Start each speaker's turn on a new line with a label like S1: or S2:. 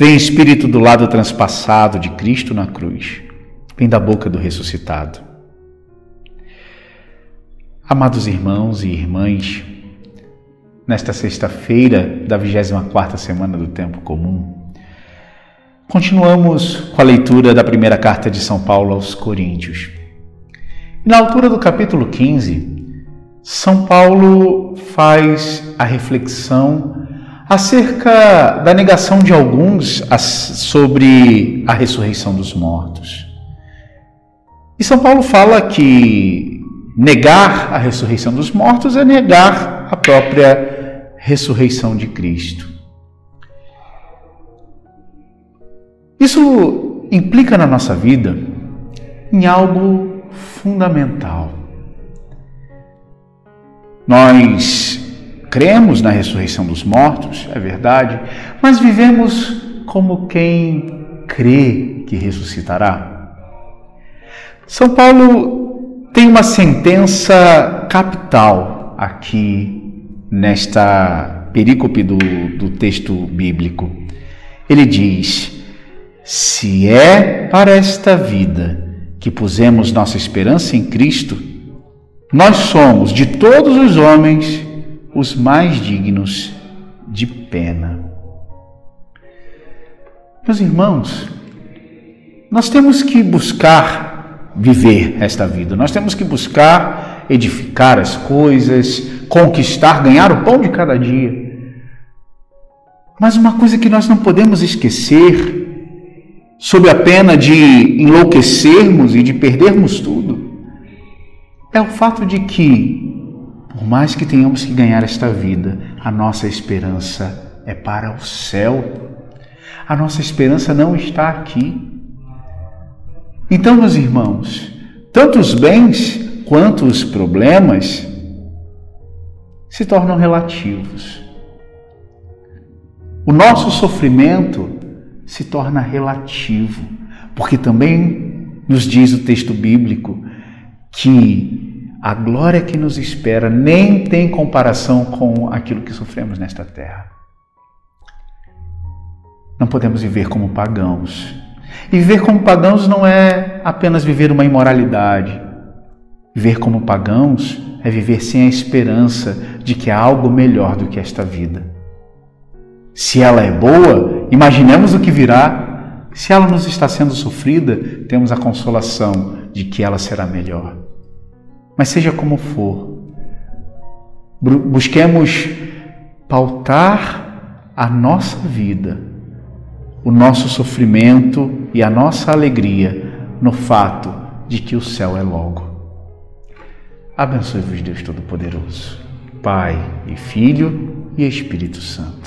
S1: Vem Espírito do lado transpassado de Cristo na cruz. Vem da boca do ressuscitado. Amados irmãos e irmãs, nesta sexta-feira da 24ª semana do tempo comum, continuamos com a leitura da primeira carta de São Paulo aos Coríntios. Na altura do capítulo 15, São Paulo faz a reflexão acerca da negação de alguns sobre a ressurreição dos mortos. E São Paulo fala que negar a ressurreição dos mortos é negar a própria ressurreição de Cristo. Isso implica na nossa vida em algo fundamental. Nós Cremos na ressurreição dos mortos, é verdade, mas vivemos como quem crê que ressuscitará. São Paulo tem uma sentença capital aqui nesta perícope do, do texto bíblico. Ele diz: Se é para esta vida que pusemos nossa esperança em Cristo, nós somos de todos os homens os mais dignos de pena. Meus irmãos, nós temos que buscar viver esta vida, nós temos que buscar edificar as coisas, conquistar, ganhar o pão de cada dia. Mas uma coisa que nós não podemos esquecer, sob a pena de enlouquecermos e de perdermos tudo, é o fato de que por mais que tenhamos que ganhar esta vida, a nossa esperança é para o céu. A nossa esperança não está aqui. Então, meus irmãos, tanto os bens quanto os problemas se tornam relativos. O nosso sofrimento se torna relativo, porque também nos diz o texto bíblico que a glória que nos espera nem tem comparação com aquilo que sofremos nesta terra. Não podemos viver como pagãos. E viver como pagãos não é apenas viver uma imoralidade. Viver como pagãos é viver sem a esperança de que há algo melhor do que esta vida. Se ela é boa, imaginemos o que virá. Se ela nos está sendo sofrida, temos a consolação de que ela será melhor. Mas seja como for, busquemos pautar a nossa vida, o nosso sofrimento e a nossa alegria no fato de que o céu é logo. Abençoe-vos, Deus Todo-Poderoso, Pai e Filho e Espírito Santo.